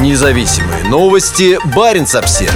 Независимые новости. Барин обсерва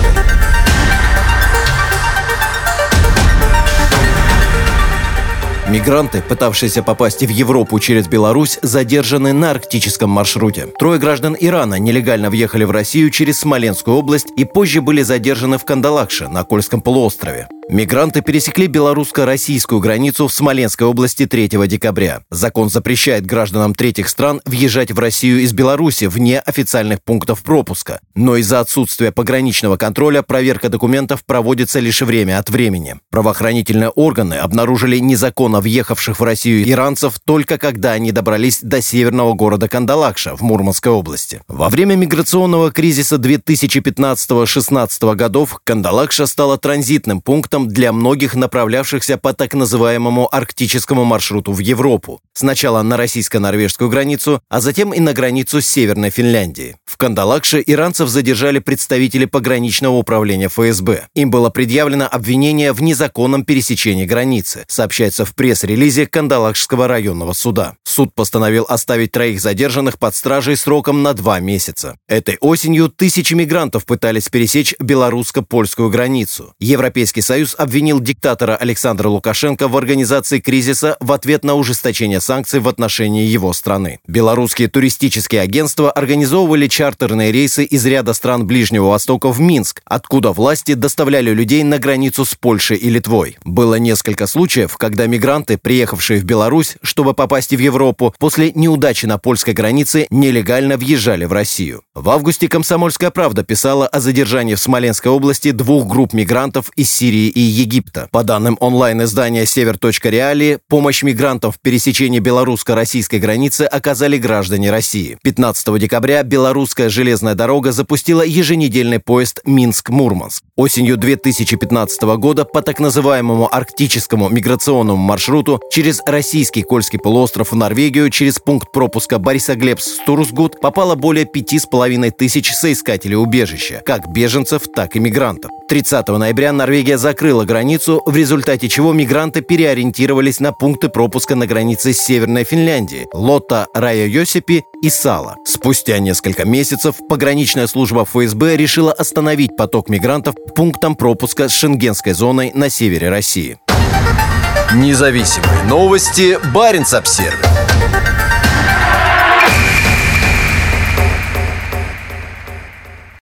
Мигранты, пытавшиеся попасть в Европу через Беларусь, задержаны на арктическом маршруте. Трое граждан Ирана нелегально въехали в Россию через Смоленскую область и позже были задержаны в Кандалакше на Кольском полуострове. Мигранты пересекли белорусско-российскую границу в Смоленской области 3 декабря. Закон запрещает гражданам третьих стран въезжать в Россию из Беларуси вне официальных пунктов пропуска. Но из-за отсутствия пограничного контроля проверка документов проводится лишь время от времени. Правоохранительные органы обнаружили незаконно въехавших в Россию иранцев только когда они добрались до северного города Кандалакша в Мурманской области. Во время миграционного кризиса 2015-16 годов Кандалакша стала транзитным пунктом пунктом для многих направлявшихся по так называемому арктическому маршруту в Европу. Сначала на российско-норвежскую границу, а затем и на границу с Северной Финляндией. В Кандалакше иранцев задержали представители пограничного управления ФСБ. Им было предъявлено обвинение в незаконном пересечении границы, сообщается в пресс-релизе Кандалакшского районного суда. Суд постановил оставить троих задержанных под стражей сроком на два месяца. Этой осенью тысячи мигрантов пытались пересечь белорусско-польскую границу. Европейский Союз Союз обвинил диктатора Александра Лукашенко в организации кризиса в ответ на ужесточение санкций в отношении его страны. Белорусские туристические агентства организовывали чартерные рейсы из ряда стран Ближнего Востока в Минск, откуда власти доставляли людей на границу с Польшей и Литвой. Было несколько случаев, когда мигранты, приехавшие в Беларусь, чтобы попасть в Европу, после неудачи на польской границе нелегально въезжали в Россию. В августе «Комсомольская правда» писала о задержании в Смоленской области двух групп мигрантов из Сирии и Египта. По данным онлайн-издания «Север.реалии», помощь мигрантам в пересечении белорусско-российской границы оказали граждане России. 15 декабря белорусская железная дорога запустила еженедельный поезд Минск-Мурманск. Осенью 2015 года по так называемому арктическому миграционному маршруту через российский Кольский полуостров в Норвегию через пункт пропуска Борисоглебск-Стурсгуд попало более пяти с половиной тысяч соискателей убежища, как беженцев, так и мигрантов. 30 ноября Норвегия закрыла границу, в результате чего мигранты переориентировались на пункты пропуска на границе с Северной Финляндией – Лотта, Рая Йосипи и Сала. Спустя несколько месяцев пограничная служба ФСБ решила остановить поток мигрантов пунктом пропуска с шенгенской зоной на севере России. Независимые новости. Барин обсервис